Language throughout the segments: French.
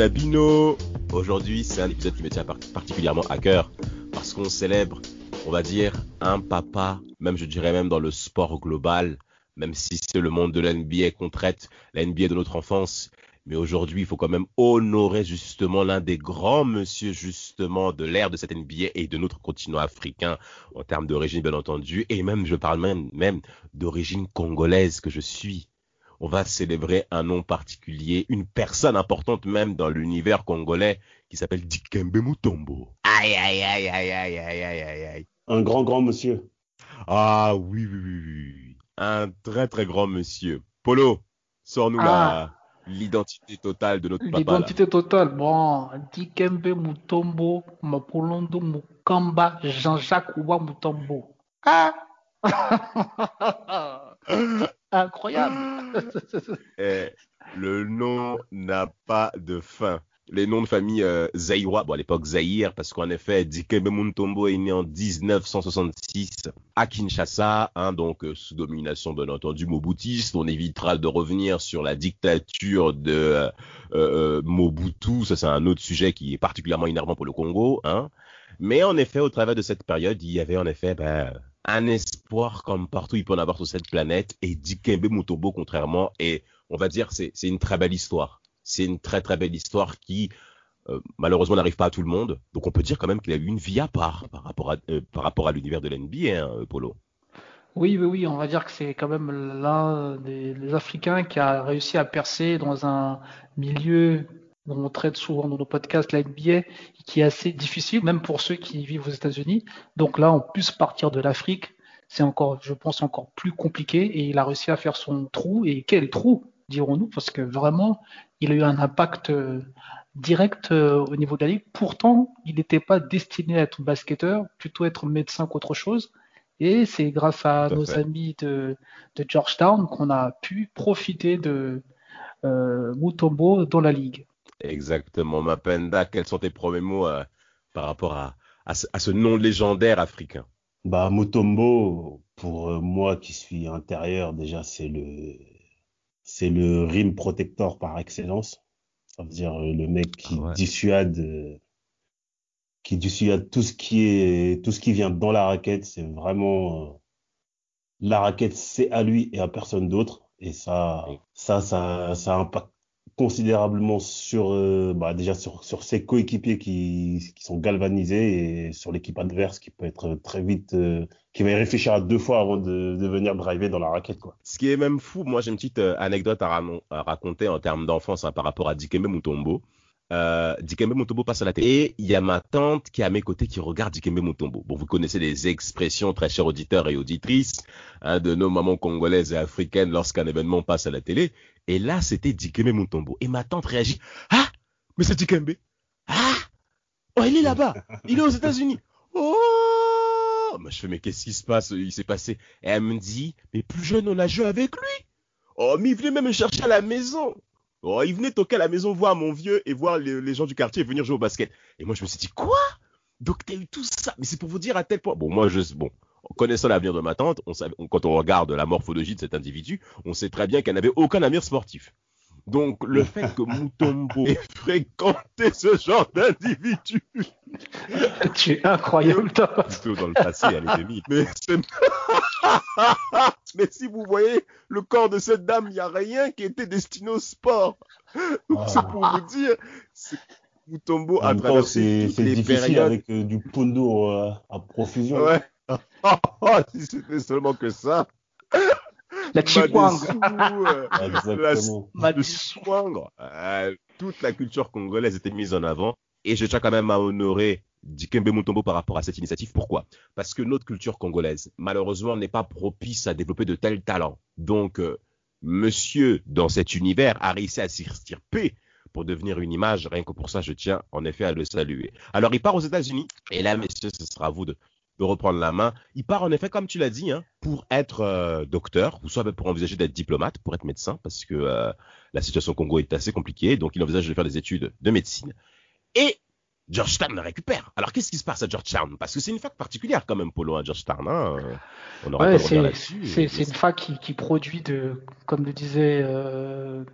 Botenabino Aujourd'hui, c'est un épisode qui me tient particulièrement à cœur parce qu'on célèbre, on va dire, un papa, même je dirais même dans le sport global, même si c'est le monde de l'NBA qu'on traite, la NBA de notre enfance. Mais aujourd'hui, il faut quand même honorer justement l'un des grands monsieur justement de l'ère de cette NBA et de notre continent africain en termes d'origine bien entendu. Et même je parle même même d'origine congolaise que je suis on va célébrer un nom particulier, une personne importante même dans l'univers congolais qui s'appelle Dikembe Mutombo. Aïe, aïe, aïe, aïe, aïe, aïe, aïe, aïe, Un grand, grand monsieur. Ah oui, oui, oui, oui. Un très, très grand monsieur. Polo, sors-nous ah. l'identité totale de notre papa. L'identité totale, bon, Dikembe Mutombo, Mapolondo Mukamba, Jean-Jacques Ouba Mutombo. Ah Incroyable. Eh, le nom n'a pas de fin. Les noms de famille euh, bon à l'époque Zaïre, parce qu'en effet, Dikembe Mutombo est né en 1966 à Kinshasa, hein, donc euh, sous domination bien entendu mobutiste. On évitera de revenir sur la dictature de euh, euh, Mobutu, ça c'est un autre sujet qui est particulièrement énervant pour le Congo. Hein. Mais en effet, au travers de cette période, il y avait en effet ben, un espoir comme partout il peut en avoir sur cette planète. Et Dikembe Mutombo, contrairement, et on va dire c'est une très belle histoire. C'est une très très belle histoire qui euh, malheureusement n'arrive pas à tout le monde. Donc on peut dire quand même qu'il a eu une vie à part par rapport à euh, à l'univers de l'NBA, hein, Polo. Oui, oui, oui, on va dire que c'est quand même l'un des Africains qui a réussi à percer dans un milieu on traite souvent dans nos podcasts, la NBA, qui est assez difficile, même pour ceux qui vivent aux États-Unis. Donc là, en plus partir de l'Afrique, c'est encore, je pense, encore plus compliqué. Et il a réussi à faire son trou. Et quel trou, dirons-nous, parce que vraiment, il a eu un impact euh, direct euh, au niveau de la ligue. Pourtant, il n'était pas destiné à être basketteur, plutôt être médecin qu'autre chose. Et c'est grâce à nos amis de, Georgetown qu'on a pu profiter de euh, Mutombo dans la ligue. Exactement. Mapenda, quels sont tes premiers mots euh, par rapport à, à, ce, nom légendaire africain? Bah, Mutombo, pour euh, moi qui suis intérieur, déjà, c'est le, c'est le rim protector par excellence. Ça veut dire euh, le mec qui ah dissuade, qui dissuade tout ce qui est, tout ce qui vient dans la raquette. C'est vraiment, la raquette, c'est à lui et à personne d'autre. Et ça, ça, ça, ça impacte considérablement sur euh, bah déjà sur, ses coéquipiers qui, qui sont galvanisés et sur l'équipe adverse qui peut être très vite euh, qui va y réfléchir à deux fois avant de, venir driver dans la raquette quoi. Ce qui est même fou, moi j'ai une petite euh, anecdote à, à, raconter en termes d'enfance hein, par rapport à Dikembe Mutombo. Euh, Dikembe Mutombo passe à la télé et il y a ma tante qui est à mes côtés qui regarde Dikembe Mutombo. Bon, vous connaissez les expressions très chers auditeurs et auditrices hein, de nos mamans congolaises et africaines lorsqu'un événement passe à la télé. Et là, c'était Dikembe Mutombo. Et ma tante réagit. Ah, mais c'est Dikembe. Ah, oh, il est là-bas. Il est aux États-Unis. Oh, je fais, mais qu'est-ce qui se passe? Il s'est passé. Et elle me dit, mais plus jeune, on a joué avec lui. Oh, mais il venait même me chercher à la maison. Oh, il venait toquer à la maison voir mon vieux et voir les, gens du quartier venir jouer au basket. Et moi, je me suis dit, quoi? Donc, t'as eu tout ça Mais c'est pour vous dire à tel point. Bon, moi, je, bon, connaissant l'avenir de ma tante, on, quand on regarde la morphologie de cet individu, on sait très bien qu'elle n'avait aucun avenir sportif. Donc, le fait que Mutombo ait fréquenté ce genre d'individu. tu es incroyable, toi. dans le passé, elle était mise. Mais, Mais si vous voyez le corps de cette dame, il n'y a rien qui était destiné au sport. Donc, c'est pour vous dire, Mutombo a traversé les difficile périodes. avec euh, du pondo euh, à profusion. Ouais. si c'était seulement que ça. La Chikwang. La, toute la culture congolaise était mise en avant. Et je tiens quand même à honorer Dikembe Mutombo par rapport à cette initiative. Pourquoi? Parce que notre culture congolaise, malheureusement, n'est pas propice à développer de tels talents. Donc, euh, monsieur, dans cet univers, a réussi à s'extirper pour devenir une image. Rien que pour ça, je tiens en effet à le saluer. Alors, il part aux États-Unis. Et là, messieurs, ce sera à vous de, reprendre la main. Il part en effet, comme tu l'as dit, hein, pour être euh, docteur, ou soit pour envisager d'être diplomate, pour être médecin, parce que euh, la situation au Congo est assez compliquée. Donc, il envisage de faire des études de médecine. Et Georgetown le récupère. Alors qu'est-ce qui se passe à Georgetown? Parce que c'est une fac particulière quand même, Polo, à Georgetown. Hein On ouais, c'est une fac qui, qui, produit, de, comme le disait euh,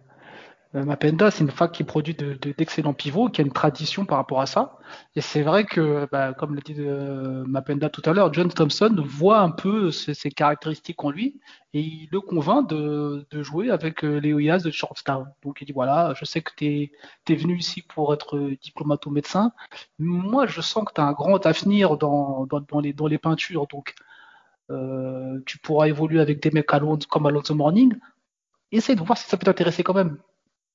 Mapenda, c'est une fac qui produit d'excellents de, pivots, qui a une tradition par rapport à ça. Et c'est vrai que, bah, comme l'a dit euh, Mapenda tout à l'heure, John Thompson voit un peu ces, caractéristiques en lui et il le convainc de, jouer avec euh, Oyas de Georgetown. Donc il dit voilà, je sais que tu es, venu ici pour être diplomato-médecin. Moi, je sens que tu as un grand avenir dans, les, peintures. Donc tu pourras évoluer avec des mecs comme Alonso Morning. Essaye de voir si ça peut t'intéresser quand même.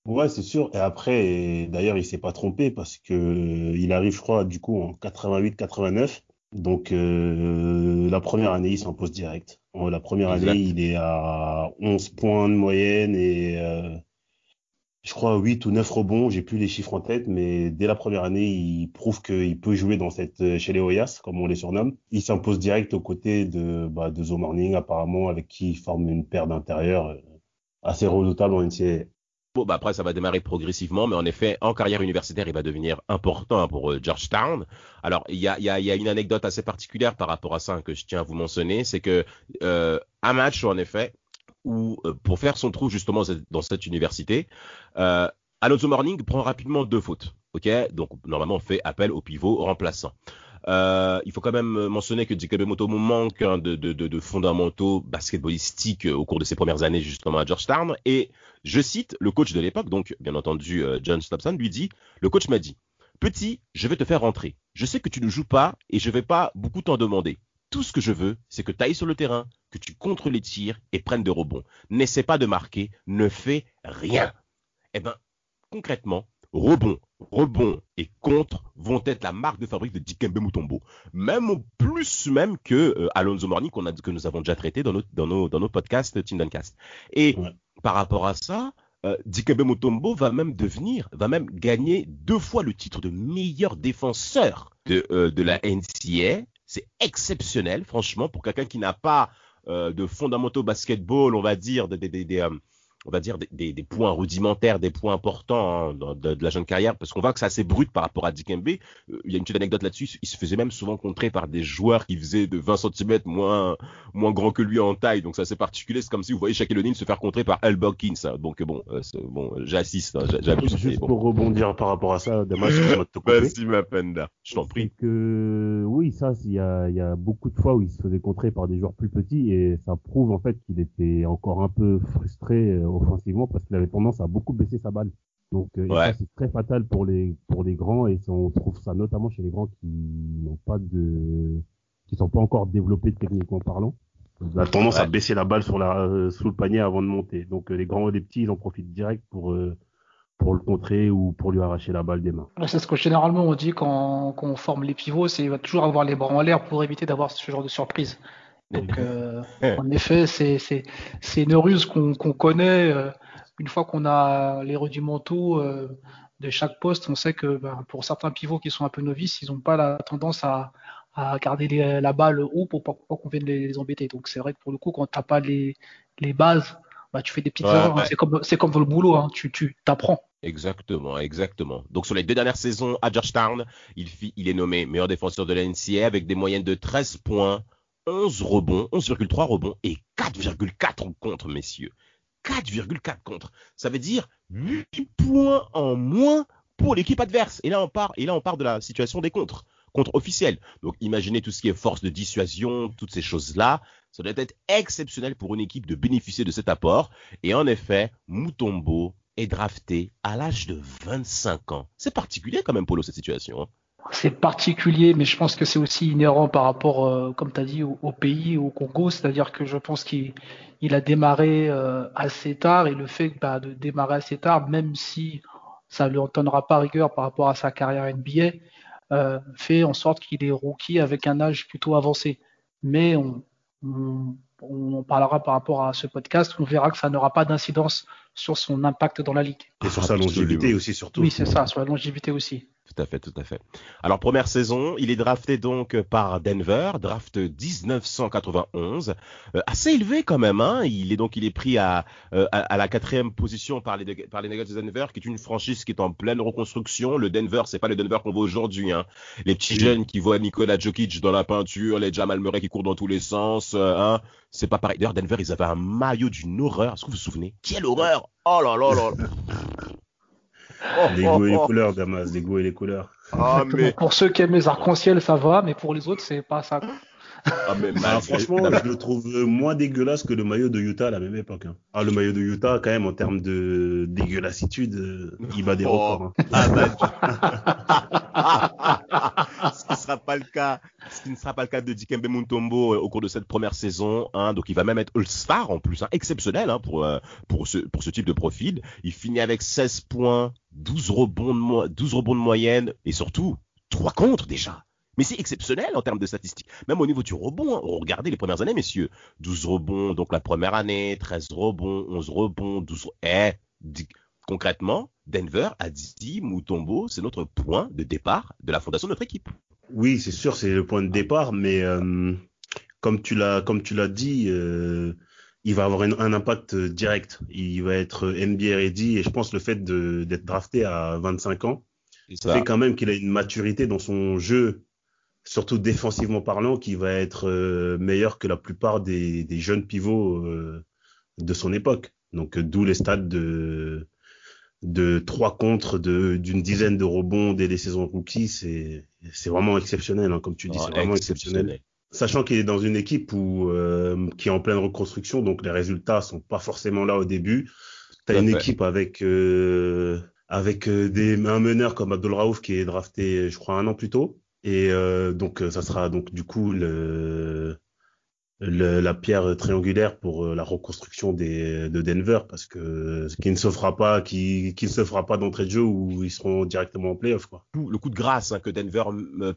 Ouais, c'est sûr. Et après, d'ailleurs, il s'est pas trompé parce que euh, il arrive, je crois, du coup, en 88-89. Donc, euh, la première année, il s'impose direct. La première année, il est à 11 points de moyenne et euh, je crois 8 ou 9 rebonds. J'ai plus les chiffres en tête, mais dès la première année, il prouve qu'il peut jouer dans cette chez les Oyas, comme on les surnomme. Il s'impose direct aux côtés de, bah, de Zo Morning, apparemment, avec qui il forme une paire d'intérieurs assez redoutable en NCAA. Bon, bah après, ça va démarrer progressivement, mais en effet, en carrière universitaire, il va devenir important pour euh, Georgetown. Alors, il y a, une anecdote assez particulière par rapport à ça que je tiens à vous mentionner, c'est que euh, match, en effet, où euh, pour faire son trou justement dans cette université, euh, Alonso Morning prend rapidement deux fautes. Ok, donc normalement on fait appel au pivot remplaçant. Euh, il faut quand même mentionner que Jacob Motomo manque hein, de, de, de, fondamentaux basketballistiques au cours de ses premières années justement à Georgetown. Et je cite le coach de l'époque, donc bien entendu euh, John Stopson, lui dit, le coach m'a dit, petit, je vais te faire rentrer. Je sais que tu ne joues pas et je vais pas beaucoup t'en demander. Tout ce que je veux, c'est que tu ailles sur le terrain, que tu contres les tirs et prennes de rebonds. N'essaie pas de marquer, ne fais rien. Eh ben, concrètement, rebond, rebond et contre vont être la marque de fabrique de Dikembe Mutombo. Même plus même que euh, Alonso Morning qu'on a, que nous avons déjà traité dans nos, dans nos, dans nos podcasts Tindoncast. Et par rapport à ça, euh, Dikembe Mutombo va même devenir, va même gagner deux fois le titre de meilleur défenseur de, euh, de la NCA. C'est exceptionnel, franchement, pour quelqu'un qui n'a pas euh, de fondamentaux basketball, on va dire, des, des, des, on va dire, des, des, points rudimentaires, des points importants hein, de, de, la jeune carrière, parce qu'on voit que c'est assez brut par rapport à Dikembe. Euh, il y a une petite anecdote là-dessus, il se faisait même souvent contrer par des joueurs qui faisaient de 20 cm moins, moins grand que lui en taille, donc c'est assez particulier. C'est comme si vous voyez Shaquille O'Neal se faire contrer par Al Hawkins. Hein. Donc bon, euh, bon j'assiste, hein, Juste pour rebondir par rapport à ça, que Vas-y, ma peine je t'en prie. Que oui, ça, il y a, y a beaucoup de fois où il se faisait contrer par des joueurs plus petits et ça prouve en fait qu'il était encore un peu frustré euh, offensivement parce qu'il avait tendance à beaucoup baisser sa balle. Donc euh, c'est très fatal pour les pour les grands et on trouve ça notamment chez les grands qui n'ont pas de qui sont pas encore développés techniquement parlant. Il a tendance à baisser la balle sur la euh, sous le panier avant de monter. Donc euh, les grands et les petits, ils en profitent direct pour pour le contrer ou pour lui arracher la balle des mains. C'est ce que généralement on dit quand, quand on forme les pivots, c'est il va toujours avoir les bras en l'air pour éviter d'avoir ce genre de surprise. Donc, euh, en effet, c'est une ruse qu'on connaît. Euh, une fois qu'on a les rudimentaux euh, de chaque poste, on sait que ben, pour certains pivots qui sont un peu novices, ils n'ont pas la tendance à, à garder la balle haut pour pas, qu'on vienne les, embêter. Donc c'est vrai que pour le coup, quand tu n'as pas les, les bases, bah, tu fais des petites erreurs. Hein. C'est comme, comme dans le boulot, hein. tu, tu t'apprends. Exactement, exactement. Donc sur les deux dernières saisons à Georgetown, il, il est nommé meilleur défenseur de la NCA avec des moyennes de 13 points, 11 rebonds, 11,3 rebonds et 4,4 contre, messieurs. 4,4 contre. Ça veut dire 8 points en moins pour l'équipe adverse. Et là, on part, de la situation des contres, contre officiels. Donc, imaginez tout ce qui est force de dissuasion, toutes ces choses-là. Ça doit être exceptionnel pour une équipe de bénéficier de cet apport. Et en effet, Mutombo est drafté à l'âge de 25 ans. C'est particulier quand même, Polo, cette situation. Hein c'est particulier, mais je pense que c'est aussi inhérent par rapport, euh, comme tu as dit, au, pays, au Congo. C'est-à-dire que je pense qu'il a démarré euh, assez tard et le fait bah, de démarrer assez tard, même si ça ne lui entendra pas rigueur par rapport à sa carrière NBA, fait en sorte qu'il est rookie avec un âge plutôt avancé. Mais on, on en parlera par rapport à ce podcast, on verra que ça n'aura pas d'incidence sur son impact dans la ligue. Et sur sa longévité aussi, surtout. Oui, c'est ça, sur la longévité aussi. Tout à fait, tout à fait. Alors, première saison, il est drafté donc par Denver, draft 1991. Euh, assez élevé quand même, hein. Il est donc, il est pris à, euh, à, la quatrième position par les, par les Nuggets de Denver, qui est une franchise qui est en pleine reconstruction. Le Denver, c'est pas le Denver qu'on voit aujourd'hui, hein. Les petits jeunes qui voient Nikola Jokic dans la peinture, les Jamal Murray qui courent dans tous les sens, euh, hein. C'est pas pareil. D'ailleurs, Denver, ils avaient un maillot d'une horreur. Est-ce que vous vous souvenez? Quelle horreur! Oh là là là! les goûts et les couleurs, Damas, les goûts et les couleurs. Ah, mais... Pour ceux qui aiment les arcs-en-ciel, ça va, mais pour les autres, c'est pas ça. Ah, mais franchement, je le trouve moins dégueulasse que le maillot de Utah à la même époque. Hein. Ah, le maillot de Utah, quand même, en termes de dégueulassitude, euh, il bat des oh. records. Hein. Ah, bah, ce qui sera pas le cas, ce qui ne sera pas le cas de Dikembe Mutombo euh, au cours de cette première saison. Hein, donc, il va même être All-Star en plus, hein, exceptionnel pour euh, pour ce pour ce type de profil. Il finit avec 16 points, 12 rebonds de 12 rebonds de moyenne et surtout 3 contre déjà. Mais c'est exceptionnel en termes de statistiques. Même au niveau du rebond, hein. regardez les premières années, messieurs. 12 rebonds, donc la première année, 13 rebonds, 11 rebonds, 12 eh, concrètement, Denver a dit Mutombo, c'est notre point de départ de la fondation de notre équipe. Oui, c'est sûr, c'est le point de départ, mais euh, comme tu l'as comme tu l'as dit, euh, il va avoir un impact direct. Il va être NBA ready et je pense le fait d'être drafté à 25 ans ça fait quand même qu'il a une maturité dans son jeu surtout défensivement parlant, qui va être euh, meilleur que la plupart des, jeunes pivots euh, de son époque. Donc euh, d'où les stades de de trois contre d'une dizaine de rebonds dès les saisons rookies, c'est c'est vraiment exceptionnel, hein, comme tu dis, c'est vraiment exceptionnel. Sachant qu'il est dans une équipe où qui est en pleine reconstruction, donc les résultats sont pas forcément là au début. Tu as une équipe avec avec des un meneur comme Abdul Raouf qui est drafté, je crois, un an plus tôt. Et euh, donc, euh, ça sera donc du coup le, la pierre triangulaire pour euh, la reconstruction de Denver parce que qui ne se fera pas qui, qui ne se fera pas d'entrée de jeu où ils seront directement en playoff quoi. Le coup de grâce hein, que Denver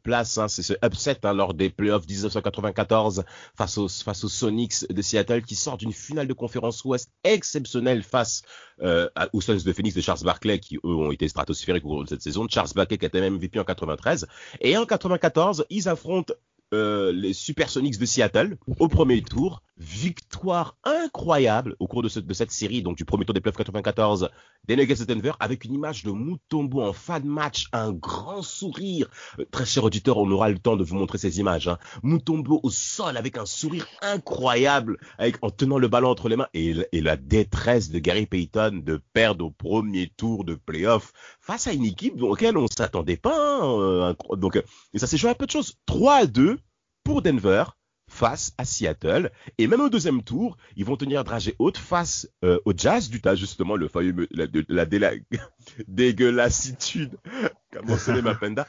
place, hein, c'est ce upset hein, lors des playoffs 1994 face aux face aux Sonics de Seattle qui sort d'une finale de conférence Ouest exceptionnelle face euh, aux Suns de Phoenix de Charles Barkley qui eux ont été stratosphériques au cours de cette saison. Charles Barkley qui était même MVP en 93 et en 94 ils affrontent euh, les Supersonics de Seattle au premier tour. Victoire incroyable au cours de, cette série, donc du premier tour des playoffs 94 des Nuggets de Denver, avec une image de Mutombo en fin de match, un grand sourire. Euh, très cher auditeur, on aura le temps de vous montrer ces images. Hein. Mutombo au sol avec un sourire incroyable, avec, en tenant le ballon entre les mains, et, la détresse de Gary Payton de perdre au premier tour de playoff face à une équipe auquel on ne s'attendait pas. Hein, euh, donc, et ça s'est joué à peu de choses. 3 à 2 pour Denver face à Seattle. Et même au deuxième tour, ils vont tenir dragée haute face euh, au Jazz d'Utah, justement, le fameux, la, la, la, dégueulassitude Mapenda.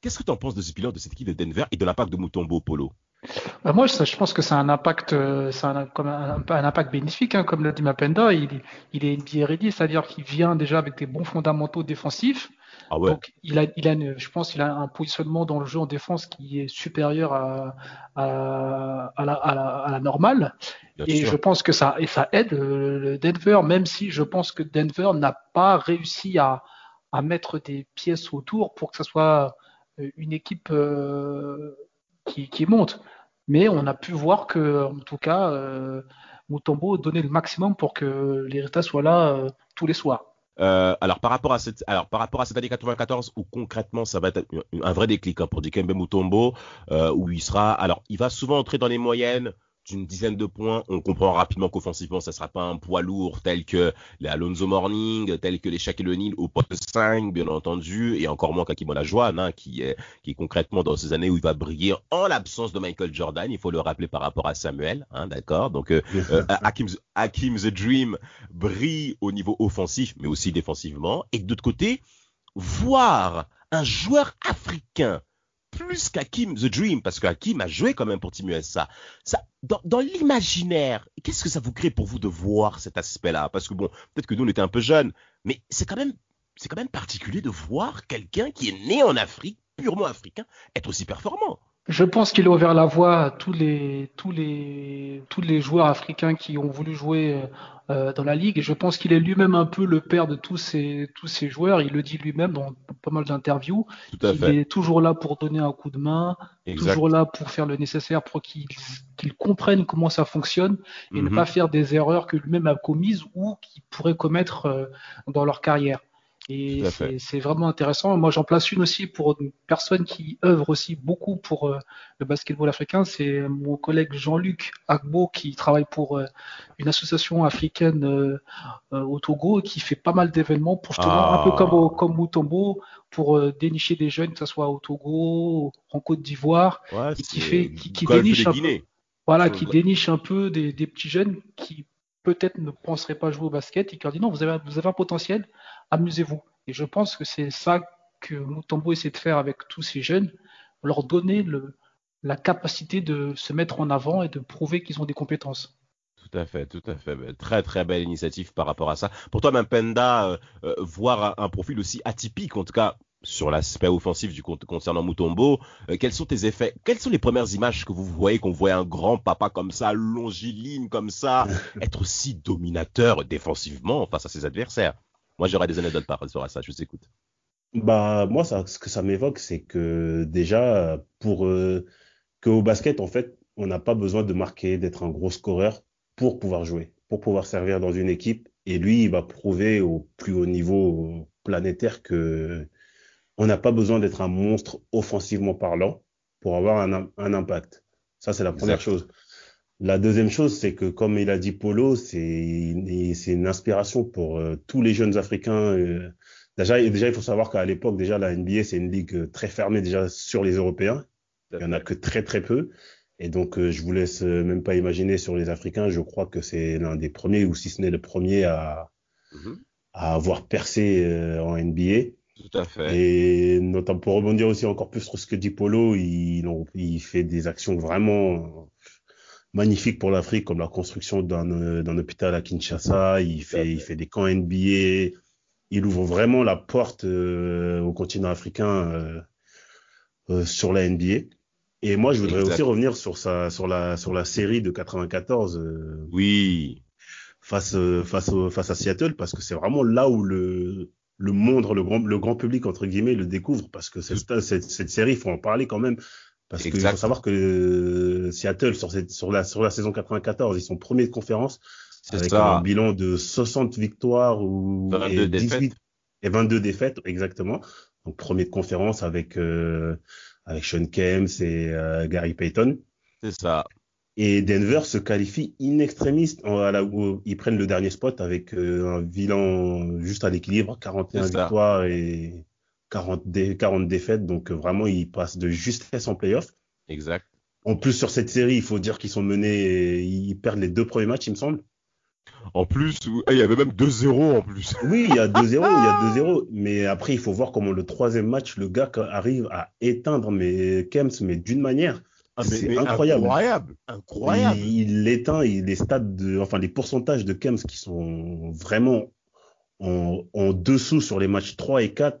Qu'est-ce que tu en penses de ce bilan de cette équipe de Denver et de l'impact de Mutombo Polo? Bah moi, je, pense que c'est un impact, euh, c'est un, un, impact bénéfique, hein, comme l'a dit Mapenda. Il, est bien ready, c'est-à-dire qu'il vient déjà avec des bons fondamentaux défensifs. Ah Donc, il a, il a je pense qu'il a un positionnement dans le jeu en défense qui est supérieur à, à, à, la, à la, normale. et je pense que ça, et ça aide le Denver, même si je pense que Denver n'a pas réussi à, mettre des pièces autour pour que ce soit euh, une équipe euh, qui, qui, monte. Mais on a pu voir que, en tout cas, euh, Mutombo donnait le maximum pour que les résultats soient là euh, tous les soirs. Euh, alors par rapport à cette, alors par rapport à cette année 94 où concrètement ça va être un vrai déclic hein, pour Dikembe Mutombo, euh, où il sera, alors il va souvent entrer dans les moyennes d'une dizaine de points, on comprend rapidement qu'offensivement, ça sera pas un poids lourd tel que les Alonso Morning, tel que les Shaquille O'Neal au poste 5, bien entendu, et encore moins qu'Akim Olajuwon, hein, qui est, qui est concrètement dans ces années où il va briller en l'absence de Michael Jordan, il faut le rappeler par rapport à Samuel, hein, d'accord? Donc, euh, euh Hakim, the Dream brille au niveau offensif, mais aussi défensivement, et de l'autre côté, voir un joueur africain plus qu'Hakim The Dream, parce qu'Hakim a joué quand même pour Team USA. Ça, dans, dans l'imaginaire, qu'est-ce que ça vous crée pour vous de voir cet aspect-là? Parce que bon, peut-être que nous on était un peu jeunes, mais c'est quand même, c'est quand même particulier de voir quelqu'un qui est né en Afrique purement africain être aussi performant. Je pense qu'il a ouvert la voie à tous les, tous les, tous les joueurs africains qui ont voulu jouer euh, dans la ligue. Et je pense qu'il est lui-même un peu le père de tous ces, tous ces joueurs. Il le dit lui-même dans pas mal d'interviews. Il est toujours là pour donner un coup de main, toujours là pour faire le nécessaire pour qu'ils comprennent comment ça fonctionne et ne mhm. pas faire des erreurs que lui-même a commises ou qu'il pourrait commettre euh, dans leur carrière. Et c'est vraiment intéressant. Moi, j'en place une aussi pour une personne qui œuvre aussi beaucoup pour euh, le basketball africain. C'est mon collègue Jean-Luc Agbo qui travaille pour euh, une association africaine euh, au Togo et qui fait pas mal d'événements pour justement, un peu comme, ah. comme Mutombo, pour dénicher des jeunes, que ce soit au Togo, en Côte d'Ivoire, et qui fait, qui, qui déniche un peu, voilà, qui déniche un peu des, des petits jeunes qui peut-être ne penseraient pas jouer au basket et qui leur dit non, vous avez, un potentiel, amusez-vous. Et je pense que c'est ça que Mutombo essaie de faire avec tous ces jeunes, leur donner la capacité de se mettre en avant et de prouver qu'ils ont des compétences. Tout à fait, tout à fait. Très, très belle initiative par rapport à ça. Pour toi, même euh, euh, voir un, profil aussi atypique, en tout cas sur l'aspect offensif du concernant Mutombo, euh, quels sont tes effets Quelles sont les premières images que vous voyez, qu'on voit un grand papa comme ça, longiligne comme ça, être aussi dominateur défensivement face à ses adversaires? Moi, j'aurais des anecdotes par rapport à ça. Je vous écoute. Bah, moi, ça, ce que ça m'évoque, c'est que déjà, pour euh, qu'au basket, en fait, on n'a pas besoin de marquer, d'être un gros scoreur pour pouvoir jouer, pour pouvoir servir dans une équipe. Et lui, il va prouver au plus haut niveau planétaire que on n'a pas besoin d'être un monstre offensivement parlant pour avoir un, impact. Ça, c'est la première chose. La deuxième chose, c'est que comme il a dit Polo, c'est une inspiration pour euh, tous les jeunes Africains. Euh. déjà, déjà, il faut savoir qu'à l'époque, déjà, la NBA, c'est une ligue euh, très fermée déjà sur les Européens. Il y en a que très très peu. Et donc, je vous laisse même pas imaginer sur les Africains. Je crois que c'est l'un des premiers, ou si ce n'est le premier, à, mm-hmm. à avoir percé en NBA. Tout à fait. Et notamment pour rebondir aussi encore plus sur ce que dit Polo, il, il fait des actions vraiment magnifique pour l'Afrique, comme la construction d'un hôpital à Kinshasa. Il fait, il fait des camps NBA. Il ouvre vraiment la porte euh, au continent africain euh, euh, sur la NBA. Et moi, je voudrais aussi revenir sur sa, sur la, sur la série de 94. Euh, oui. Face, face, face à Seattle, parce que c'est vraiment là où le, le monde, le grand, le grand public entre guillemets, le découvre, parce que cette, cette, cette série, il faut en parler quand même. Parce qu'il faut savoir que euh, Seattle, sur, cette, sur, la, sur la saison 94, ils sont premiers de conférence avec un bilan de 60 victoires ou et 18 et 22 défaites, exactement. Donc premier de conférence avec euh, avec Sean Kemps et euh, Gary Payton. C'est ça. Et Denver se qualifie in extremis où ils prennent le dernier spot avec un bilan juste à l'équilibre, 41 victoires et 40, 40 défaites, donc euh, vraiment ils passent de justesse en playoff. Exact. En plus sur cette série, il faut dire qu'ils sont menés, ils perdent les deux premiers matchs, il me semble. En plus, il y avait même 2-0 en plus. Oui, il y a 2-0, il y a 2-0. Mais après, il faut voir comment le troisième match, le gars arrive à éteindre mais Kems, mais d'une manière. Ah, c'est incroyable. Incroyable. incroyable. Il, éteint les stats de, enfin, les pourcentages de Kems qui sont vraiment en, en dessous sur les matchs 3 et 4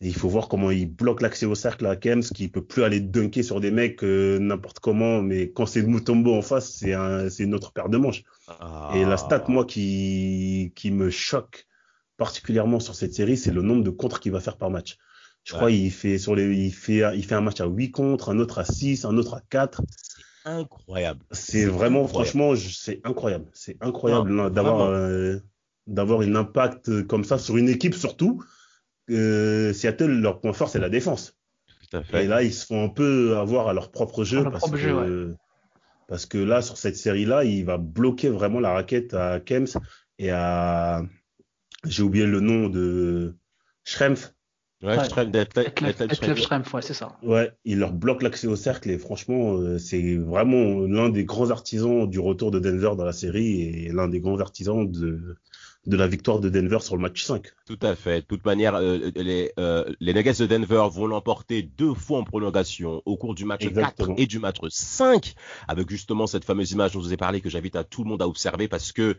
il faut voir comment il bloque l'accès au cercle à Kems, qui peut plus aller dunker sur des mecs euh, n'importe comment, mais quand c'est Mutombo en face, c'est un, c'est une autre paire de manches. Et la stat, moi, qui, qui me choque particulièrement sur cette série, c'est le nombre de contres qu'il va faire par match. Je crois il fait sur les, il fait, il fait un match à 8 contres, un autre à 6, un autre à 4. Incroyable. C'est vraiment, franchement, c'est incroyable. C'est incroyable d'avoir, euh, d'avoir un impact comme ça sur une équipe surtout euh, Seattle, leur point fort, c'est la défense. Et là, ils se font un peu avoir à leur propre jeu, parce, que, parce que là, sur cette série-là, il va bloquer vraiment la raquette à Kems et à. J'ai oublié le nom de Schrempf. Ouais, ouais, c'est ça. Ouais, il leur bloque l'accès au cercle et franchement, euh, c'est vraiment l'un des grands artisans du retour de Denver dans la série et l'un des grands artisans de, de la victoire de Denver sur le match 5. Tout à fait. De toute manière, euh, les, euh, les Nuggets de Denver vont l'emporter deux fois en prolongation au cours du match 4 et du match 5, avec justement cette fameuse image dont je vous ai parlé que j'invite à tout le monde à observer parce que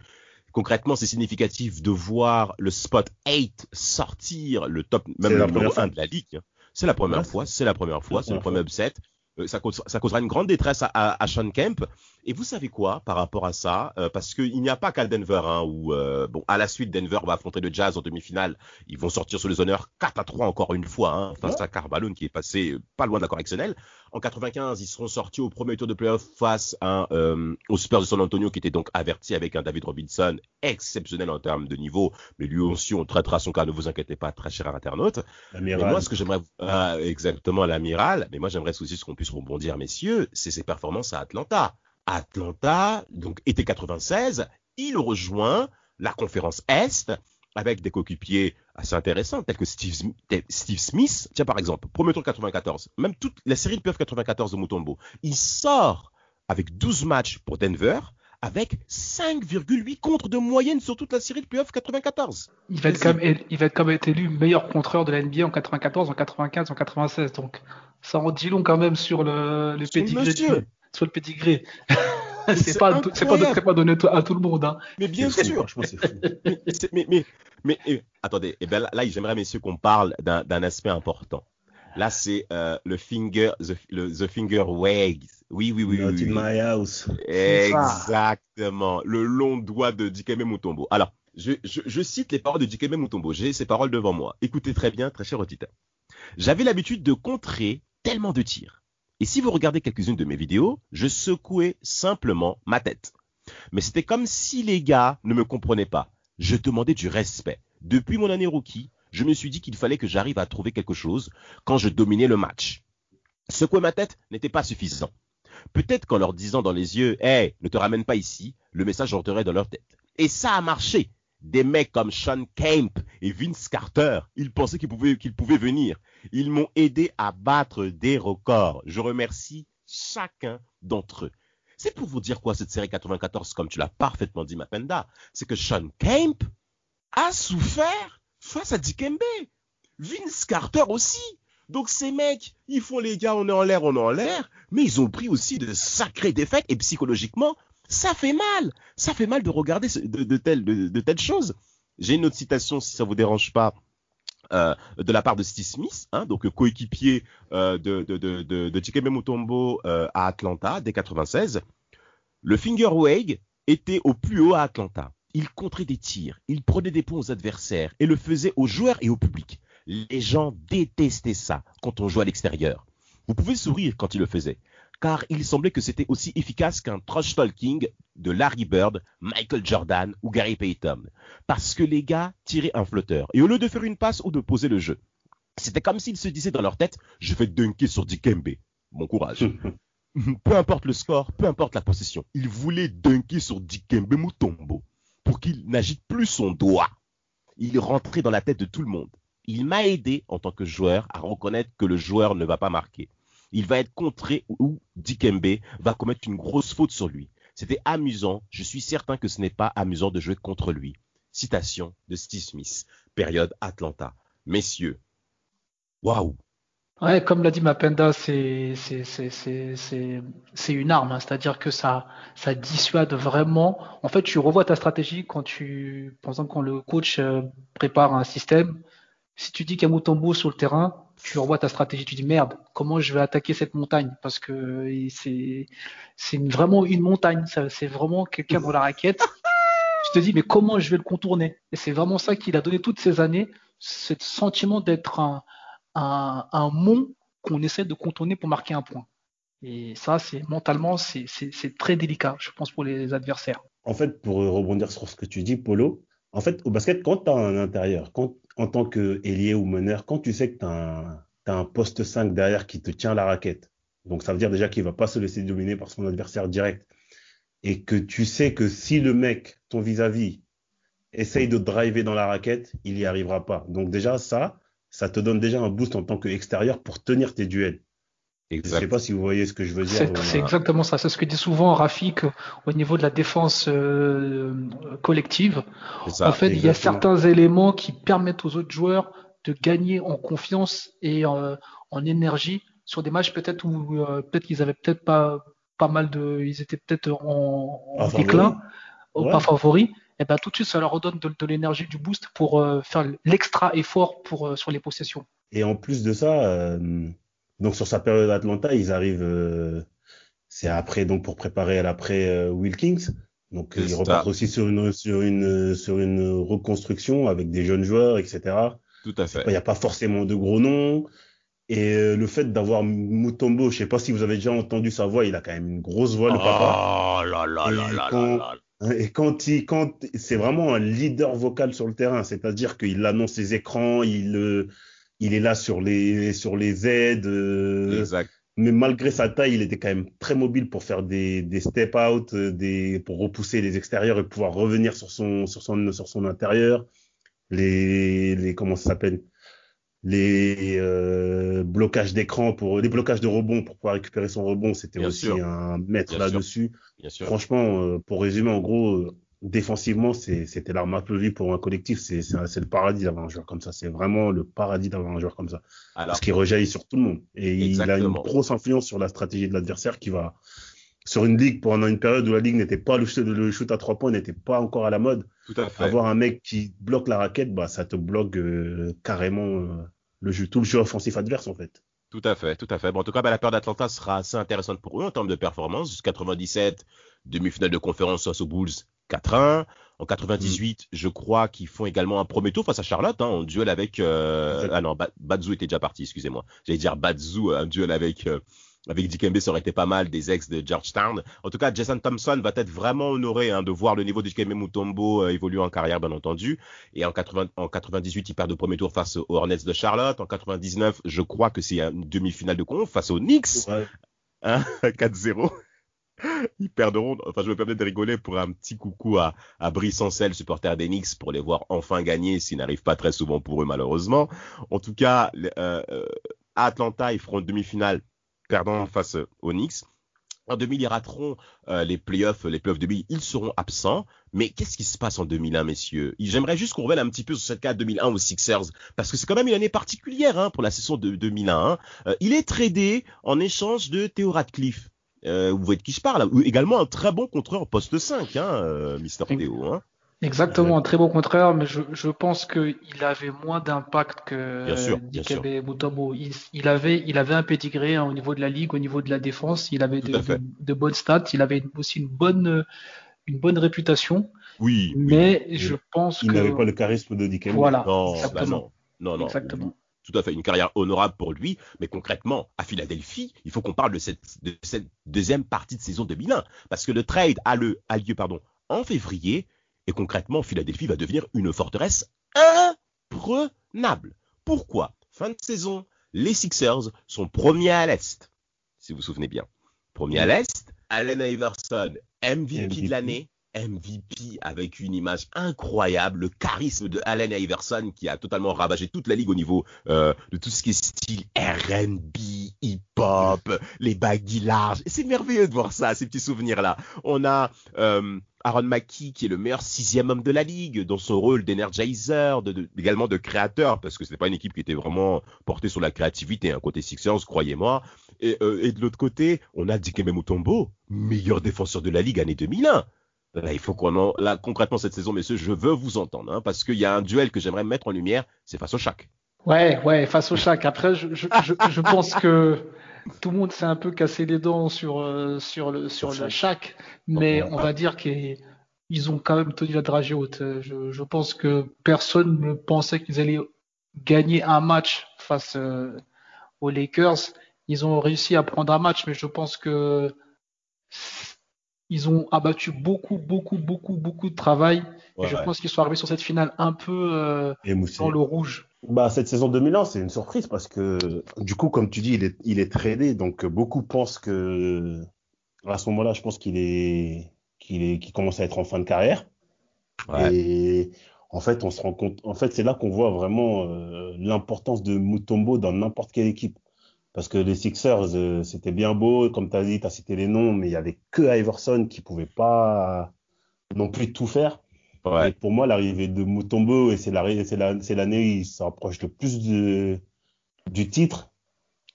concrètement, c'est significatif de voir le spot 8 sortir, le top, même le numéro 1 de la ligue. C'est la première fois, c'est la première fois, c'est le premier upset. Euh, ça, causera une grande détresse à, Sean Kemp. Et vous savez quoi par rapport à ça euh, Parce qu'il n'y a pas qu'à Denver, hein, où euh, bon, à la suite Denver va affronter le Jazz en demi-finale. Ils vont sortir sur les honneurs 4 à 3 encore une fois hein, face à Carvalho qui est passé pas loin de la correctionnelle. En 95, ils seront sortis au premier tour de playoff face à, aux Spurs de San Antonio qui était donc averti avec un David Robinson exceptionnel en termes de niveau, mais lui aussi on traitera son cas. Ne vous inquiétez pas, très cher internaute. Mais moi, ce que j'aimerais ah, exactement l'amiral, mais moi j'aimerais aussi ce qu'on puisse rebondir, messieurs, c'est ses performances à Atlanta. Atlanta, donc été 96, il rejoint la conférence Est avec des coéquipiers assez intéressants tels que Steve, Smith. Tiens, par exemple, premier tour 94, même toute la série de PF 94 de Mutombo, il sort avec 12 matchs pour Denver, avec 5,8 contre de moyenne sur toute la série de playoff 94. Il va, être comme, il va être comme être élu meilleur contreur de la NBA en 94, en 95, en 96. Donc ça en dit long quand même sur le, le pédigré. Sur le pédigré. c'est pas, pas, pas, donné à tout le monde. Hein. Mais bien sûr. mais, mais, mais, attendez, et eh ben là, j'aimerais, messieurs, qu'on parle d'un aspect important. Là, c'est euh, le finger, the, finger wags. Oui, oui, oui. Not in my house. Exactement. Le long doigt de Dikeme Mutombo. Alors, je, je, cite les paroles de Dikeme Mutombo. J'ai ces paroles devant moi. Écoutez très bien, très cher auditeur. J'avais l'habitude de contrer tellement de tirs. Et si vous regardez quelques-unes de mes vidéos, je secouais simplement ma tête. Mais c'était comme si les gars ne me comprenaient pas. Je demandais du respect. Depuis mon année rookie, je me suis dit qu'il fallait que j'arrive à trouver quelque chose quand je dominais le match. Secouer ma tête n'était pas suffisant. Peut-être qu'en leur disant dans les yeux, hé, ne te ramène pas ici, le message rentrerait dans leur tête. Et ça a marché. Des mecs comme Sean Kemp et Vince Carter, ils pensaient qu'ils pouvaient, venir. Ils m'ont aidé à battre des records. Je remercie chacun d'entre eux. C'est pour vous dire quoi cette série 94, comme tu l'as parfaitement dit, Mapenda, c'est que Sean Kemp a souffert face à Dikembe. Vince Carter aussi. Donc ces mecs, ils font les gars, on est en l'air, on est en l'air, mais ils ont pris aussi de sacrées défaites et psychologiquement, ça fait mal. Ça fait mal de regarder de, telles, choses. J'ai une autre citation, si ça vous dérange pas, euh, de la part de Steve Smith, hein, donc coéquipier euh, de, de, de, Mutombo euh, à Atlanta dès 96. Le finger wag était au plus haut à Atlanta il contrait des tirs, il prenait des points aux adversaires et le faisait aux joueurs et au public. Les gens détestaient ça quand on jouait à l'extérieur. Vous pouvez sourire quand il le faisait, car il semblait que c'était aussi efficace qu'un trash talking de Larry Bird, Michael Jordan ou Gary Payton. Parce que les gars tiraient un flotteur, et au lieu de faire une passe ou de poser le jeu, c'était comme s'ils se disaient dans leur tête, je vais dunker sur Dikembe. Bon courage. peu importe le score, peu importe la possession, il voulait dunker sur Dikembe Mutombo pour qu'il n'agite plus son doigt. Il rentrait dans la tête de tout le monde. Il m'a aidé en tant que joueur à reconnaître que le joueur ne va pas marquer. Il va être contré ou Dikembe va commettre une grosse faute sur lui. C'était amusant. Je suis certain que ce n'est pas amusant de jouer contre lui. Citation de Steve Smith. Période Atlanta. Messieurs. Waouh. Ouais, comme l'a dit Mapenda, c'est une arme, hein. c'est-à-dire que ça ça dissuade vraiment. En fait, tu revois ta stratégie quand tu, par exemple, quand le coach euh, prépare un système. Si tu dis qu'il y a Mutombo sur le terrain, tu revois ta stratégie. Tu dis merde, comment je vais attaquer cette montagne? Parce que c'est vraiment une montagne. C'est vraiment quelqu'un dans la raquette. Tu te dis mais comment je vais le contourner? Et c'est vraiment ça qu'il a donné toutes ces années, ce sentiment d'être un mont qu'on essaie de contourner pour marquer un point. Et ça, c'est mentalement, c'est très délicat, je pense, pour les adversaires. En fait, pour rebondir sur ce que tu dis, Polo, en fait, au basket, quand tu as un intérieur, quand, en tant qu'ailier ou meneur, quand tu sais que tu as, un poste 5 derrière qui te tient la raquette, donc ça veut dire déjà qu'il va pas se laisser dominer par son adversaire direct, et que tu sais que si le mec, ton vis-à-vis, -vis, essaye de driver dans la raquette, il n'y arrivera pas. Donc déjà, ça, ça te donne déjà un boost en tant qu'extérieur pour tenir tes duels. Je ne sais pas si vous voyez ce que je veux dire. C'est exactement ça. C'est ce que dit souvent Rafik au niveau de la défense euh, collective. en fait, il y a certains éléments qui permettent aux autres joueurs de gagner en confiance et en, énergie sur des matchs peut-être où euh, peut-être qu'ils avaient peut-être pas pas mal de, ils étaient peut-être en, déclin, ou pas favoris. et eh ben tout de suite ça leur redonne de, l'énergie, du boost pour euh, faire l'extra effort pour euh, sur les possessions. Et en plus de ça, euh, donc sur sa période Atlanta, ils arrivent, c'est après donc pour préparer à l'après Wilkins. Donc ils repartent aussi sur une sur une sur une reconstruction avec des jeunes joueurs, etc. Tout à fait. Il n'y a pas forcément de gros noms. Et le fait d'avoir Mutombo, je sais pas si vous avez déjà entendu sa voix, il a quand même une grosse voix, le papa. Oh là là là là là et quand il, quand c'est vraiment un leader vocal sur le terrain, c'est-à-dire qu'il annonce ses écrans, il, euh, il est là sur les, sur les aides. Euh, exact. Mais malgré sa taille, il était quand même très mobile pour faire des, des step out, euh, des, pour repousser les extérieurs et pouvoir revenir sur son, sur son, sur son intérieur. Les, les, comment ça s'appelle? les euh, blocages d'écran pour les blocages de rebond pour pouvoir récupérer son rebond, c'était aussi un maître là-dessus. Franchement, euh, pour résumer, en gros, euh, défensivement, c'était l'arme à vie pour un collectif. C'est le paradis d'avoir un joueur comme ça. C'est vraiment le paradis d'avoir un joueur comme ça. parce qu'il rejaillit sur tout le monde. Et il a une grosse influence sur la stratégie de l'adversaire qui va, sur une ligue, pendant une période où la ligue n'était pas, le shoot, le shoot à trois points n'était pas encore à la mode. Tout à fait. Avoir un mec qui bloque la raquette, bah, ça te bloque carrément le jeu, tout le jeu offensif adverse en fait. Tout à fait, tout à fait. Bon, en tout cas, bah, la peur d'Atlanta sera assez intéressante pour eux en termes de performance. 97, demi-finale de conférence face aux Bulls, 4-1. En 98, mm. je crois qu'ils font également un premier tour face à Charlotte, hein, en duel avec. Euh... Ah non, Badzou était déjà parti, excusez-moi. J'allais dire Badzou, un duel avec euh, avec Dikembe, ça aurait été pas mal des ex de Georgetown. En tout cas, Jason Thompson va être vraiment honoré hein, de voir le niveau de Dikembe Mutombo euh, évoluer en carrière, bien entendu. Et en, 80, en 98, il perd de premier tour face aux Hornets de Charlotte. En 99, je crois que c'est une demi-finale de conf face aux Knicks. Ouais. Hein, 4-0. Ils perdront. Enfin, je me permets de rigoler pour un petit coucou à, à Brice Ancel, supporter des Knicks, pour les voir enfin gagner, s'ils n'arrivent pas très souvent pour eux, malheureusement. En tout cas, euh, euh, Atlanta, ils feront demi-finale perdant face aux Knicks. En 2000, ils rateront euh, les playoffs, les playoffs de 2000, ils seront absents. Mais qu'est-ce qui se passe en 2001, messieurs? J'aimerais juste qu'on revienne un petit peu sur cette carte 2001 aux Sixers, parce que c'est quand même une année particulière hein, pour la saison de 2001. Hein. Euh, il est tradé en échange de Theo Radcliffe. Euh, vous voyez de qui je parle Également un très bon contreur poste 5, hein, Mister Theo. Hein. Exactement, un très bon contraire, mais je, je pense qu'il avait moins d'impact que Dikembe Mutombo. Il, il, avait, il avait un pédigré hein, au niveau de la ligue, au niveau de la défense. Il avait de, de, bonnes stats. Il avait aussi une bonne, une bonne réputation. Oui. Mais je pense il n'avait pas le charisme de Dikembe. Voilà. Non, bah exactement. non, non, Exactement. Tout à fait, une carrière honorable pour lui, mais concrètement, à Philadelphie, il faut qu'on parle de cette, de cette deuxième partie de saison 2001, parce que le trade a, le, a lieu pardon, en février, et concrètement, Philadelphie va devenir une forteresse imprenable. Pourquoi? Fin de saison, les Sixers sont premiers à l'Est, si vous vous souvenez bien. Premiers à l'Est, Allen Iverson, MVP, de l'année, MVP avec une image incroyable, le charisme de Allen Iverson qui a totalement ravagé toute la ligue au niveau euh, de tout ce qui est style R&B, hip-hop, les baggy larges. C'est merveilleux de voir ça, ces petits souvenirs-là. On a euh, Aaron Mackie, qui est le meilleur sixième homme de la ligue, dans son rôle d'énergizer, de, également de créateur, parce que c'était pas une équipe qui était vraiment portée sur la créativité, hein, côté Sixers, croyez-moi. Et, euh, et, de l'autre côté, on a Dikembe Mutombo, meilleur défenseur de la ligue année 2001. Là, il faut qu'on en... là concrètement cette saison, messieurs, je veux vous entendre, hein, parce qu'il y a un duel que j'aimerais mettre en lumière, c'est face au Shaq. Ouais, ouais, face au Shaq. Après, je, je, je pense que tout le monde s'est un peu cassé les dents sur, euh, sur le, sur le chaque, mais on va dire qu'ils ont quand même tenu la dragée haute. Je, je pense que personne ne pensait qu'ils allaient gagner un match face euh, aux Lakers. Ils ont réussi à prendre un match, mais je pense que ils ont abattu beaucoup, beaucoup, beaucoup, beaucoup de travail. et je pense qu'ils sont arrivés sur cette finale un peu euh, dans le rouge. Bah, cette saison 2001, c'est une surprise parce que, du coup, comme tu dis, il est, il est tradé. Donc, beaucoup pensent que, à ce moment-là, je pense qu'il est, qu'il est, qu'il commence à être en fin de carrière. Et en fait, on se rend compte, en fait, c'est là qu'on voit vraiment euh, l'importance de Mutombo dans n'importe quelle équipe. Parce que les Sixers, euh, c'était bien beau, comme tu as dit, tu as cité les noms, mais il y avait que Iverson qui pouvait pas non plus tout faire. Et pour moi, l'arrivée de Mutombo, et c'est l'année où il s'approche le plus de, du titre.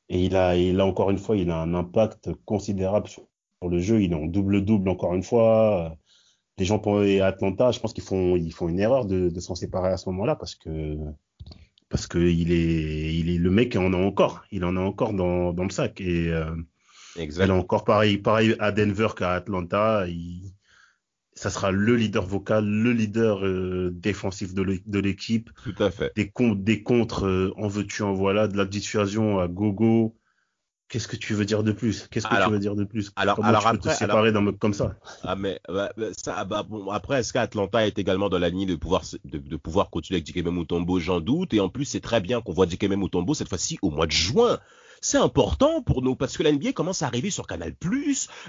Et il a, il a encore une fois, il a un impact considérable sur, le jeu. Il est en double-double encore une fois. les gens pour Atlanta, je pense qu'ils font, ils font une erreur de, de s'en séparer à ce moment-là parce que parce que il est, il est le mec en a encore, il en a encore dans, dans le sac et euh, il a encore pareil, pareil à Denver qu'à Atlanta. Il, ça sera le leader vocal, le leader euh, défensif de l'équipe. Tout à fait. Des, des contres, euh, en veux-tu, en voilà, de la dissuasion à gogo. Qu'est-ce que tu veux dire de plus? Qu'est-ce que tu veux dire de plus? Alors, Comment alors tu peux te séparer d'un mec comme ça? Ah mais bah, bah, ça, bah, bon, après, est-ce qu'Atlanta est également dans la ligne de pouvoir de, de pouvoir continuer avec Dikembe Mutombo? J'en doute. Et en plus, c'est très bien qu'on voit Dikembe Mutombo cette fois-ci au mois de juin. C'est important pour nous parce que la NBA commence à arriver sur Canal+,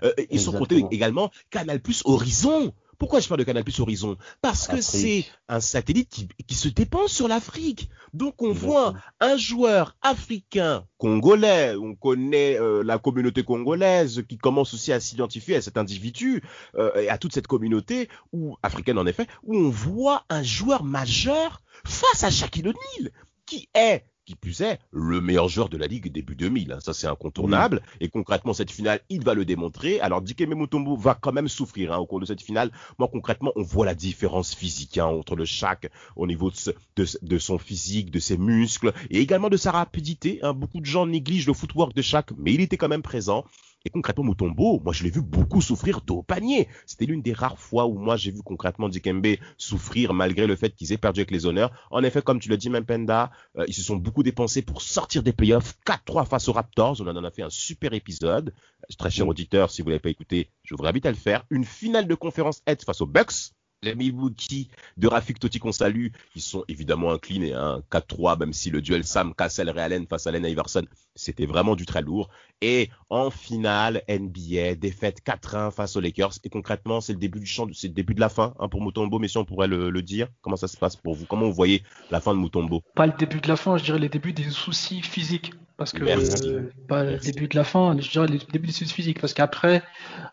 euh, et sur côté également Canal+, Horizon. Pourquoi je parle de Canal Plus Horizon? Parce que c'est un satellite qui, qui, se dépense sur l'Afrique. Donc on voit un joueur africain congolais, on connaît euh, la communauté congolaise qui commence aussi à s'identifier à cet individu euh, et à toute cette communauté ou africaine en effet, où on voit un joueur majeur face à Shaquille O'Neal qui est qui plus est, le meilleur joueur de la ligue début 2000. Hein. Ça, c'est incontournable. Et concrètement, cette finale, il va le démontrer. Alors, Dikembe Mutombo va quand même souffrir hein, au cours de cette finale. Moi, concrètement, on voit la différence physique hein, entre le Shaq au niveau de, de, son physique, de ses muscles et également de sa rapidité. Beaucoup de gens négligent le footwork de Shaq, mais il était quand même présent. Et concrètement, Mutombo, moi, je l'ai vu beaucoup souffrir d'au panier. C'était l'une des rares fois où moi, j'ai vu concrètement Dikembe souffrir malgré le fait qu'ils aient perdu avec les honneurs. En effet, comme tu l'as dit, Mempenda, euh, ils se sont beaucoup dépensés pour sortir des playoffs 4-3 face aux Raptors. On en a fait un super épisode. Très cher auditeur, si vous l'avez pas écouté, je vous invite à le faire. Une finale de conférence Head face aux Bucks les Milwaukee de Rafik Totti qu'on salue, ils sont évidemment inclinés, hein, 4-3, même si le duel Sam Cassel Realen face à Allen Iverson, c'était vraiment du très lourd. Et en finale, NBA, défaite 4-1 face aux Lakers. Et concrètement, c'est le début du champ, c'est le début de la fin hein, pour Mutombo, mais si on pourrait le, le, dire, comment ça se passe pour vous? Comment vous voyez la fin de Mutombo? Pas le début de la fin, je dirais le début des soucis physiques parce que euh, pas le début de la fin, je dirais le début des soucis physiques, parce qu'après,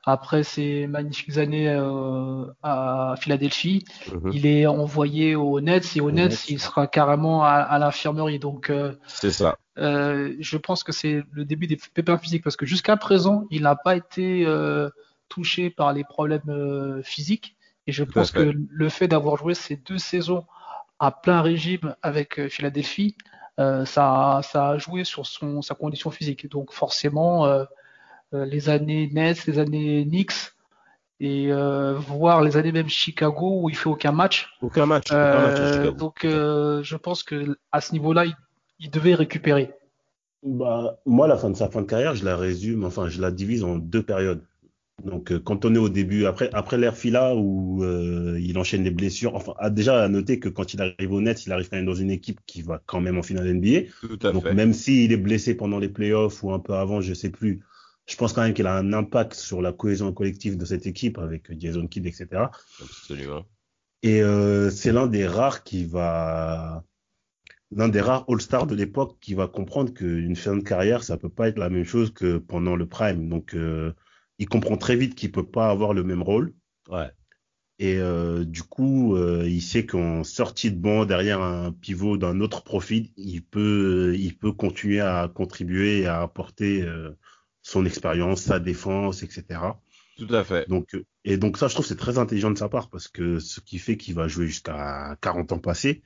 après ces magnifiques années euh, à Philadelphie, mhm. il est envoyé au Nets et au Nets, il sera carrément à, l'infirmerie. Donc, euh, c'est ça. je pense que c'est le début des pépins physiques, parce que jusqu'à présent, il n'a pas été touché par les problèmes physiques. Et je pense que le fait d'avoir joué ces deux saisons à plein régime avec Philadelphie, euh, ça, ça a joué sur son, sa condition physique. Donc forcément, euh, euh, les années Nets, les années Knicks, et voir les années même Chicago où il fait aucun match. Aucun match. donc je pense que à ce niveau-là, il, devait récupérer. Bah, moi, la fin de sa fin de carrière, je la résume, enfin, je la divise en deux périodes. Donc, euh, quand on est au début, après, après l'ère Fila où euh, il enchaîne les blessures, enfin, a déjà à noter que quand il arrive au net, il arrive quand même dans une équipe qui va quand même en finale NBA. Tout à Donc, même s'il est blessé pendant les playoffs ou un peu avant, je sais plus, je pense quand même qu'il a un impact sur la cohésion collective de cette équipe avec Jason Kidd, etc. Absolument. Et euh, c'est l'un des rares qui va, l'un des rares All-Stars de l'époque qui va comprendre qu'une fin de carrière, ça peut pas être la même chose que pendant le prime. Donc, euh, il comprend très vite qu'il peut pas avoir le même rôle. Ouais. Et euh, du coup, euh, il sait qu'en sortie de banc derrière un pivot d'un autre profil, il peut, il peut continuer à contribuer et à apporter euh, son expérience, sa défense, etc. Tout à fait. Donc, et donc ça, je trouve c'est très intelligent de sa part parce que ce qui fait qu'il va jouer jusqu'à 40 ans passés,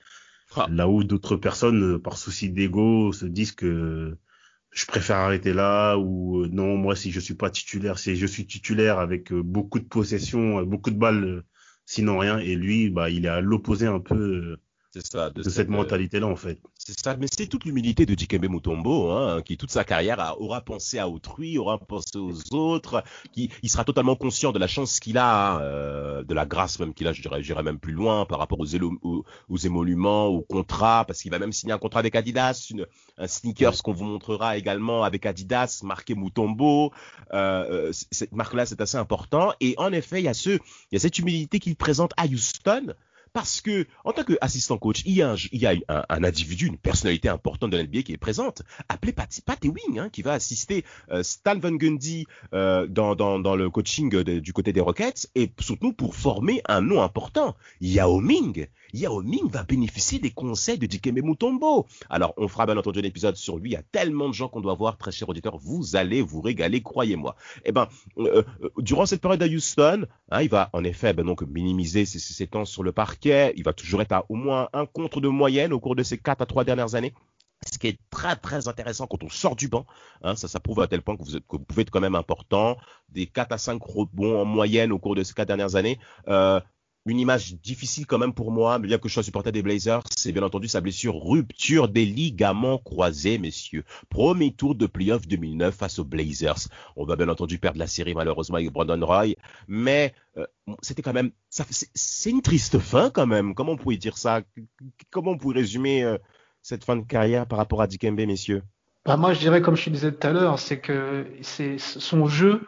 ah. là où d'autres personnes, par souci d'ego, se disent que je préfère arrêter là ou euh, non moi si je suis pas titulaire c'est je suis titulaire avec euh, beaucoup de possession euh, beaucoup de balles sinon rien. Et lui bah il est à l'opposé un peu ça, de, cette, mentalité là en fait c'est ça, mais c'est toute l'humilité de Dikembe Mutombo, hein, qui toute sa carrière aura pensé à autrui, aura pensé aux autres, qui il sera totalement conscient de la chance qu'il a, euh, de la grâce même qu'il a, je dirais, même plus loin par rapport aux, aux, aux émoluments, aux contrats, parce qu'il va même signer un contrat avec Adidas, une, un sneakers qu'on vous montrera également avec Adidas, marqué Mutombo. Euh, euh cette marque-là, c'est assez important. Et en effet, il y a ce, il y a cette humilité qu'il présente à Houston Parce que, en tant qu'assistant coach, il y a, un, il y a un, individu, une personnalité importante de l'NBA qui est présente, appelé Pat, Pat Ewing, hein, qui va assister euh, Stan Van Gundy euh, dans, dans, dans, le coaching du côté des Rockets et surtout pour former un nom important, Yao Ming. Yao Ming va bénéficier des conseils de Dikembe Mutombo. Alors, on fera bien entendu un épisode sur lui. Il y a tellement de gens qu'on doit voir, très cher auditeur. Vous allez vous régaler, croyez-moi. Eh ben, euh, euh, durant cette période à Houston, hein, il va en effet ben, donc minimiser ses, ses, temps sur le Il va toujours être à au moins un contre de moyenne au cours de ces quatre à trois dernières années ce qui est très très intéressant quand on sort du banc, hein, ça, ça prouve à tel point que vous, que vous, pouvez être quand même important, des 4 à 5 rebonds en moyenne au cours de ces quatre dernières années. Euh, une image difficile quand même pour moi, bien que je sois supporter des Blazers, c'est bien entendu sa blessure, rupture des ligaments croisés, messieurs. Premier tour de playoff 2009 face aux Blazers. On va bien entendu perdre la série malheureusement avec Brandon Roy, mais euh, c'était quand même, c'est une triste fin quand même. Comment on pouvait dire ça? Comment on pourrait résumer euh, cette fin de carrière par rapport à Dikembe, messieurs? Bah moi, je dirais, comme je disais tout à l'heure, c'est que c'est son jeu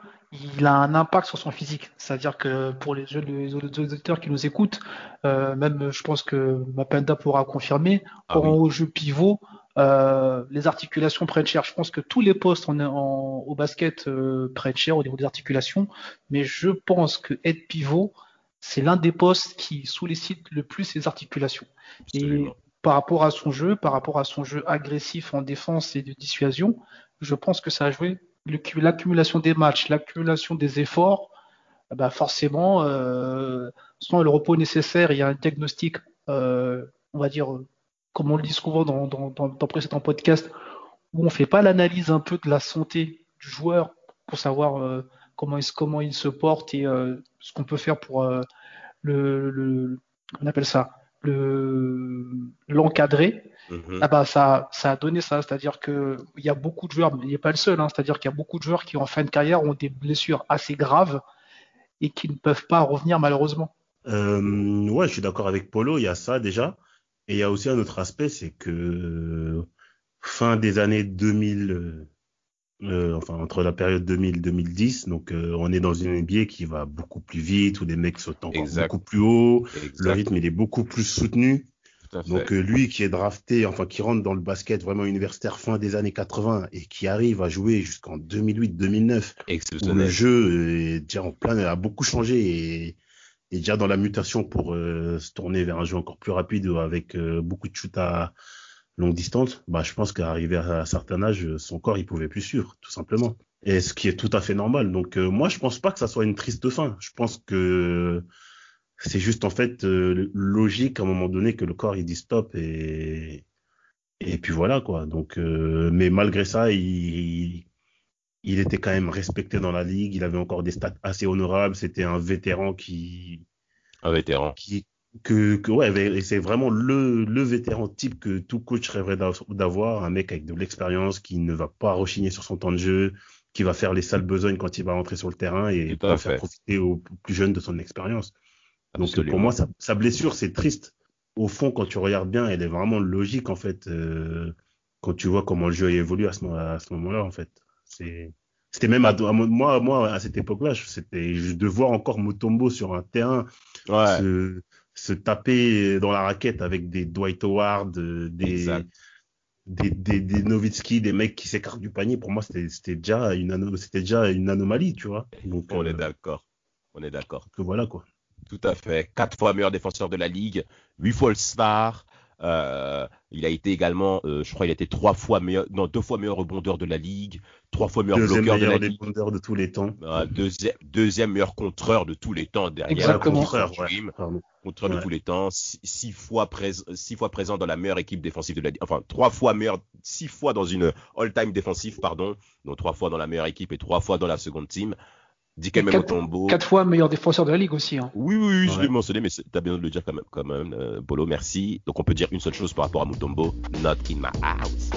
il a un impact sur son physique. C'est-à-dire que pour les, les auditeurs qui nous écoutent, euh, même je pense que Mapenda pourra confirmer, ah au jeu pivot, euh, les articulations prennent cher. Je pense que tous les postes en, au basket euh, prennent cher au niveau des articulations, mais je pense que être pivot, c'est l'un des postes qui sollicite le plus les articulations. Et par rapport à son jeu, par rapport à son jeu agressif en défense et de dissuasion, je pense que ça a joué l'accumulation des matchs, l'accumulation des efforts, bah forcément, euh, sans le repos nécessaire, il y a un diagnostic, euh, on va dire, comme on le dit souvent dans, dans, dans, dans où on ne fait pas l'analyse un peu de la santé du joueur pour savoir euh, comment, il, comment il se porte et euh, ce qu'on peut faire pour le, le, on appelle ça, le l'encadrer. Mhm. Ah bah ça, ça a donné ça, c'est-à-dire que il y a beaucoup de joueurs, mais il n'est pas le seul, hein, c'est-à-dire qu'il y a beaucoup de joueurs qui en fin de carrière ont des blessures assez graves et qui ne peuvent pas revenir malheureusement. Euh, ouais, je suis d'accord avec Polo, il y a ça déjà, et il y a aussi un autre aspect, c'est que fin des années 2000, euh, enfin entre la période 2000-2010, donc euh, on est dans une NBA qui va beaucoup plus vite, où les mecs sautent encore beaucoup plus haut, le rythme il est beaucoup plus soutenu. Donc euh, lui qui est drafté, enfin qui rentre dans le basket vraiment universitaire fin des années 80 et qui arrive à jouer jusqu'en 2008-2009, où le jeu est déjà en plein, a beaucoup changé et est déjà dans la mutation pour se tourner vers un jeu encore plus rapide avec beaucoup de shoots à longue distance. Bah je pense qu'arrivé à un certain âge, son corps il pouvait plus suivre, tout simplement. Et ce qui est tout à fait normal. Donc moi je pense pas que ça soit une triste fin. Je pense que c'est juste en fait euh, logique à un moment donné que le corps il dit stop et et puis voilà quoi. Donc euh, mais malgré ça, il, il était quand même respecté dans la ligue, il avait encore des stats assez honorables, c'était un vétéran qui un vétéran qui que, que ouais, c'est vraiment le, le vétéran type que tout coach rêverait d'avoir, un mec avec de l'expérience qui ne va pas rechigner sur son temps de jeu, qui va faire les sales besognes quand il va rentrer sur le terrain et va faire profiter aux plus jeunes de son expérience. Donc pour moi, sa, blessure, c'est triste. Au fond, quand tu regardes bien, elle est vraiment logique en fait. Euh, quand tu vois comment le jeu a évolué à ce, moment-là, en fait. C'était même à, moi, moi à cette époque-là, c'était de voir encore Mutombo sur un terrain se, taper dans la raquette avec des Dwight Howard, euh, des des, des, des Nowitzki, des mecs qui s'écartent du panier. Pour moi, c'était déjà une c'était déjà une anomalie, tu vois. Donc, on est euh, d'accord. On est d'accord. Que voilà quoi. Tout à fait. Quatre fois meilleur défenseur de la ligue, huit fois le star. Euh, il a été également, euh, je crois, il a été trois fois meilleur, non, deux fois meilleur rebondeur de la ligue, trois fois meilleur deuxième bloqueur meilleur de la ligue. de tous les temps. Euh, deuxième, deuxième meilleur contreur de tous les temps derrière. Exactement. Contreur, ouais. contreur de tous les temps. Six, fois présent, six fois présent dans la meilleure équipe défensive de la ligue. Enfin, trois fois meilleur, six fois dans une all-time défensive, pardon. Donc trois fois dans la meilleure équipe et trois fois dans la seconde team. Dikembe Mutombo. Quatre fois meilleur défenseur de la ligue aussi. Hein. Oui, oui, oui je l'ai mentionné, mais t'as bien de le dire quand même, quand même euh, Bolo, merci. Donc on peut dire une seule chose par rapport à Mutombo, not in my house.